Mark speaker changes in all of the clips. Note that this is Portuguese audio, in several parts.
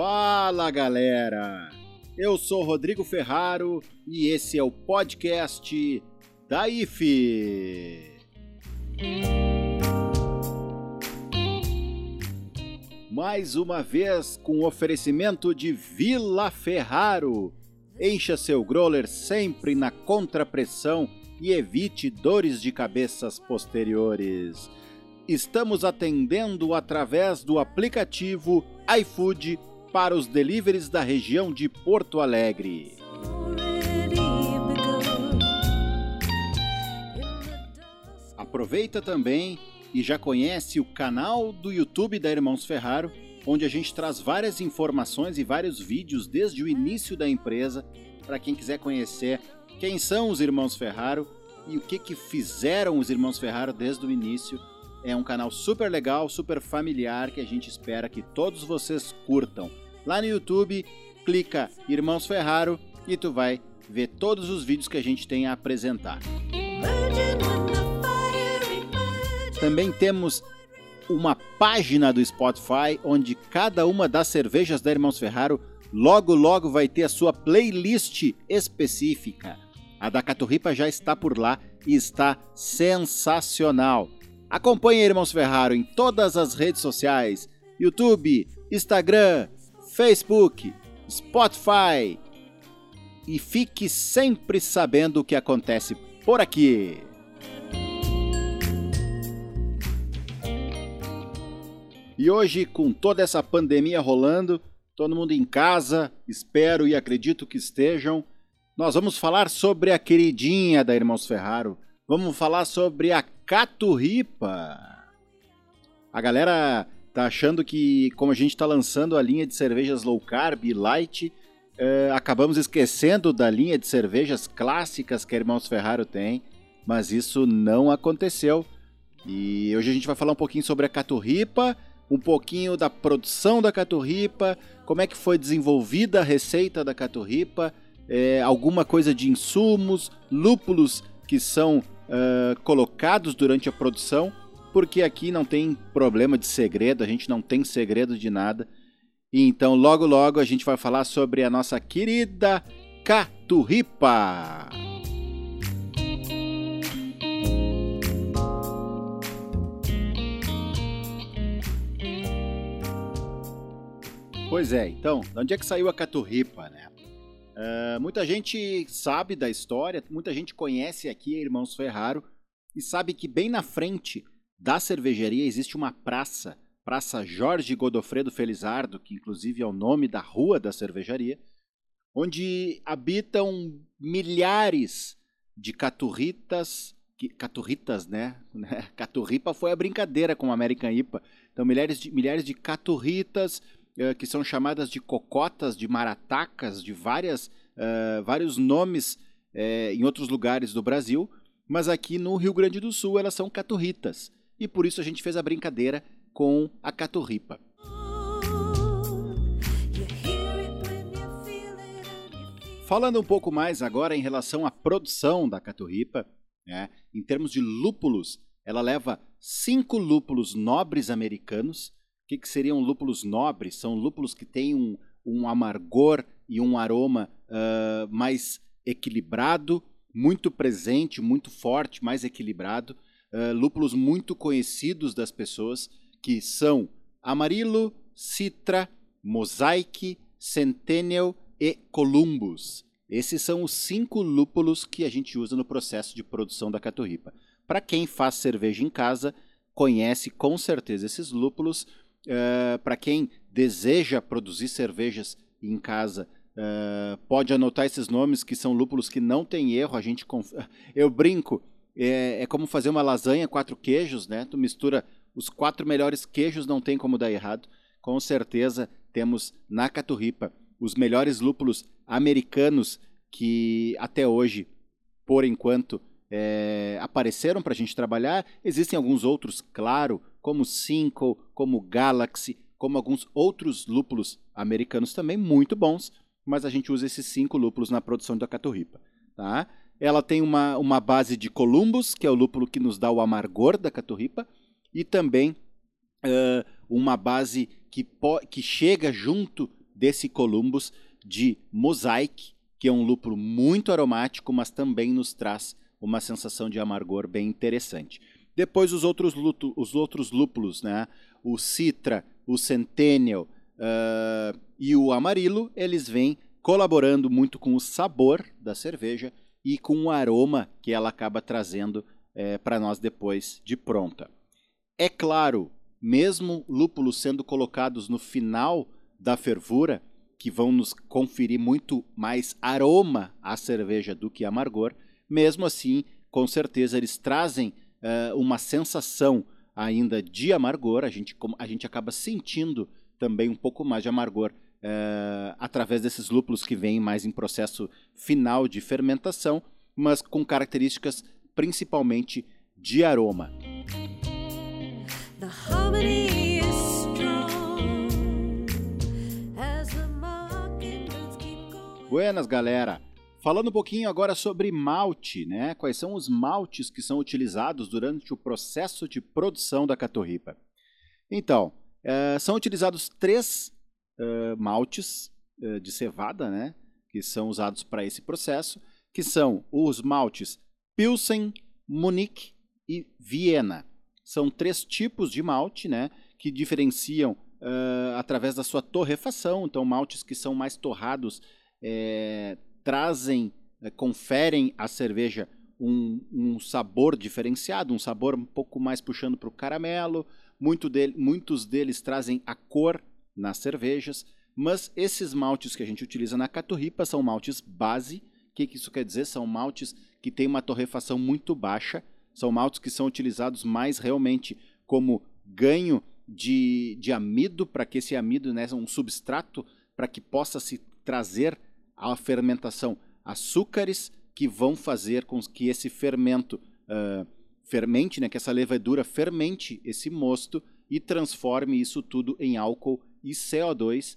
Speaker 1: Fala galera! Eu sou Rodrigo Ferraro e esse é o podcast da IFE. Mais uma vez com oferecimento de Vila Ferraro. Encha seu growler sempre na contrapressão e evite dores de cabeças posteriores. Estamos atendendo através do aplicativo iFood para os deliveries da região de Porto Alegre. Aproveita também e já conhece o canal do YouTube da Irmãos Ferraro, onde a gente traz várias informações e vários vídeos desde o início da empresa para quem quiser conhecer quem são os Irmãos Ferraro e o que, que fizeram os Irmãos Ferraro desde o início. É um canal super legal, super familiar que a gente espera que todos vocês curtam. Lá no YouTube, clica Irmãos Ferraro e tu vai ver todos os vídeos que a gente tem a apresentar. Também temos uma página do Spotify onde cada uma das cervejas da Irmãos Ferraro logo logo vai ter a sua playlist específica. A da Caturripa já está por lá e está sensacional. Acompanhe Irmãos Ferraro em todas as redes sociais: YouTube, Instagram, Facebook, Spotify. E fique sempre sabendo o que acontece por aqui. E hoje, com toda essa pandemia rolando, todo mundo em casa, espero e acredito que estejam, nós vamos falar sobre a queridinha da Irmãos Ferraro. Vamos falar sobre a Caturripa. A galera tá achando que, como a gente está lançando a linha de cervejas low carb e light, é, acabamos esquecendo da linha de cervejas clássicas que a Irmãos Ferraro tem, mas isso não aconteceu. E hoje a gente vai falar um pouquinho sobre a Caturripa um pouquinho da produção da caturripa, como é que foi desenvolvida a receita da caturripa, é, alguma coisa de insumos, lúpulos que são uh, colocados durante a produção, porque aqui não tem problema de segredo, a gente não tem segredo de nada. E então, logo logo, a gente vai falar sobre a nossa querida caturripa. Pois é, então, de onde é que saiu a caturripa, né? Uh, muita gente sabe da história, muita gente conhece aqui Irmãos Ferraro e sabe que bem na frente da cervejaria existe uma praça, Praça Jorge Godofredo Felizardo, que inclusive é o nome da rua da cervejaria, onde habitam milhares de caturritas, caturritas, né? Caturripa foi a brincadeira com a American IPA. Então, milhares de, milhares de caturritas uh, que são chamadas de cocotas, de maratacas, de várias, uh, vários nomes uh, em outros lugares do Brasil, mas aqui no Rio Grande do Sul elas são caturritas. E por isso a gente fez a brincadeira com a caturripa. Falando um pouco mais agora em relação à produção da caturripa, né, em termos de lúpulos, ela leva cinco lúpulos nobres americanos que, que seriam lúpulos nobres? São lúpulos que têm um, um amargor e um aroma uh, mais equilibrado, muito presente, muito forte, mais equilibrado. Uh, lúpulos muito conhecidos das pessoas, que são Amarillo, Citra, Mosaic, Centennial e Columbus. Esses são os cinco lúpulos que a gente usa no processo de produção da caturripa. Para quem faz cerveja em casa, conhece com certeza esses lúpulos uh, eh, para quem deseja produzir cervejas em casa, uh, pode anotar esses nomes que são lúpulos que não tem erro. A gente conf... eu brinco, é, é, como fazer uma lasanha quatro queijos, né? Tu mistura os quatro melhores queijos, não tem como dar errado. Com certeza temos na Caturripa os melhores lúpulos americanos que até hoje, por enquanto, é, apareceram para a gente trabalhar. Existem alguns outros, claro, como Cinco, como Galaxy, como alguns outros lúpulos americanos também muito bons, mas a gente usa esses cinco lúpulos na produção da caturripa. Tá? Ela tem uma, uma base de Columbus, que é o lúpulo que nos dá o amargor da caturripa, e também uh, uma base que, que chega junto desse Columbus de Mosaic, que é um lúpulo muito aromático, mas também nos traz uma sensação de amargor bem interessante. Depois os outros, luto, os outros lúpulos, né? o Citra, o Centennial uh, e o Amarilo, eles vêm colaborando muito com o sabor da cerveja e com o aroma que ela acaba trazendo é, para nós depois de pronta. É claro, mesmo lúpulos sendo colocados no final da fervura, que vão nos conferir muito mais aroma à cerveja do que amargor, mesmo assim, com certeza eles trazem uh, uma sensação ainda de amargor, a gente, a gente acaba sentindo também um pouco mais de amargor uh, através desses lúpulos que vêm mais em processo final de fermentação, mas com características principalmente de aroma. Buenas, galera! Falando um pouquinho agora sobre malte, né? Quais são os maltes que são utilizados durante o processo de produção da catorripa? Então, é, são utilizados três é, maltes é, de cevada, né? Que são usados para esse processo, que são os maltes Pilsen, Munique e Viena. São três tipos de malte, né? Que diferenciam uh, através da sua torrefação. Então, maltes que são mais torrados é, trazem, é, conferem à cerveja um, um, sabor diferenciado, um sabor um pouco mais puxando para o caramelo. Muito dele, muitos deles trazem a cor nas cervejas, mas esses maltes que a gente utiliza na caturripa são maltes base. O que, que isso quer dizer? São maltes que têm uma torrefação muito baixa, são maltes que são utilizados mais realmente como ganho de, de amido, para que esse amido, né, um substrato, para que possa se trazer à fermentação açúcares que vão fazer com que esse fermento uh, fermente, né, que essa levedura fermente esse mosto e transforme isso tudo em álcool e CO2,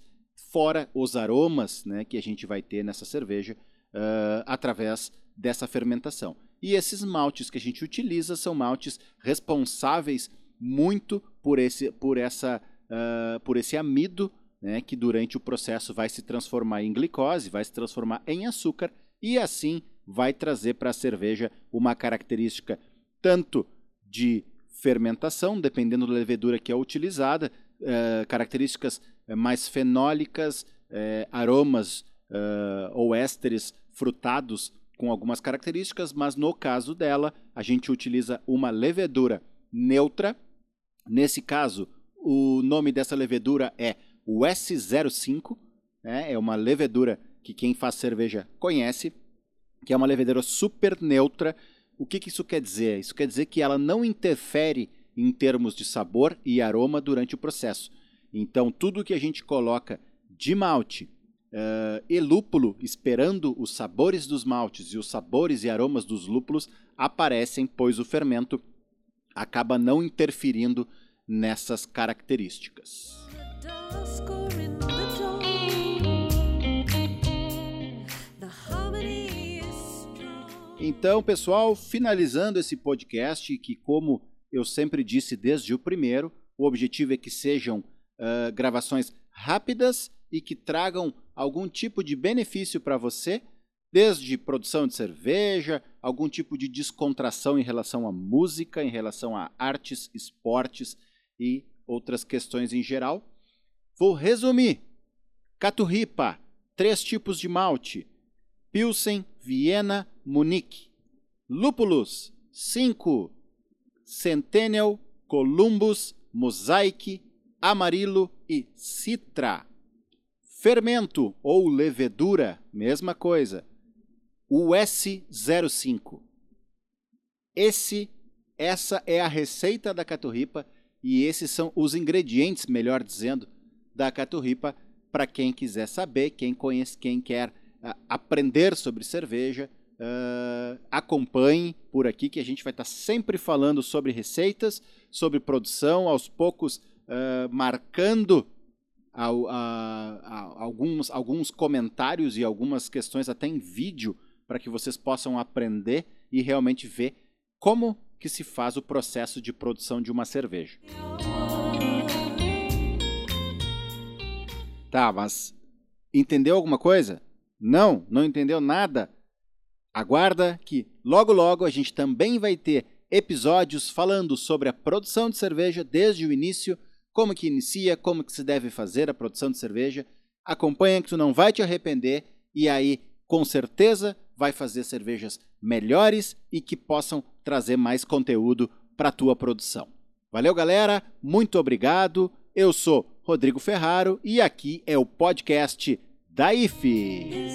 Speaker 1: fora os aromas né, que a gente vai ter nessa cerveja uh, através dessa fermentação. E esses maltes que a gente utiliza são maltes responsáveis muito por esse, por essa, uh, por esse amido né, que durante o processo vai se transformar em glicose, vai se transformar em açúcar e assim vai trazer para a cerveja uma característica tanto de fermentação, dependendo da levedura que é utilizada, uh, características eh, mais fenólicas, uh, aromas ou ésteres frutados com algumas características, mas no caso dela, a gente utiliza uma levedura neutra. Nesse caso, o nome dessa levedura é o S05, né? é uma levedura que quem faz cerveja conhece, que é uma levedura super neutra. O que, que isso quer dizer? Isso quer dizer que ela não interfere em termos de sabor e aroma durante o processo. Então, tudo que a gente coloca de malte uh, e lúpulo, esperando os sabores dos maltes e os sabores e aromas dos lúpulos aparecem, pois o fermento acaba não interferindo nessas características. Então, pessoal, finalizando esse podcast, que como eu sempre disse desde o primeiro, o objetivo é que sejam uh, gravações rápidas e que tragam algum tipo de benefício para você, desde produção de cerveja, algum tipo de descontração em relação à música, em relação a artes, esportes e outras questões em geral. Vou resumir. Caturripa, três tipos de malte: Pilsen, Viena, Munique. Lúpulos, cinco: Centennial, Columbus, Mosaic, Amarilo e Citra. Fermento ou levedura, mesma coisa. O S05. Esse, essa é a receita da caturripa e esses são os ingredientes, melhor dizendo, da caturripa para quem quiser saber, quem conhece, quem quer uh, aprender sobre cerveja, uh, acompanhe por aqui que a gente vai estar sempre falando sobre receitas, sobre produção, aos poucos uh, marcando a, a, a, alguns, alguns comentários e algumas questões até em vídeo para que vocês possam aprender e realmente ver como que se faz o processo de produção de uma cerveja. Tá, mas Entendeu alguma coisa? Não, não entendeu nada? Aguarda que logo logo a gente também vai ter episódios falando sobre a produção de cerveja desde o início, como que inicia, como que se deve fazer a produção de cerveja. Acompanha que tu não vai te arrepender e aí com certeza vai fazer cervejas melhores e que possam trazer mais conteúdo para a tua produção. Valeu, galera. Muito obrigado. Eu sou Rodrigo Ferraro e aqui é o podcast da IFE.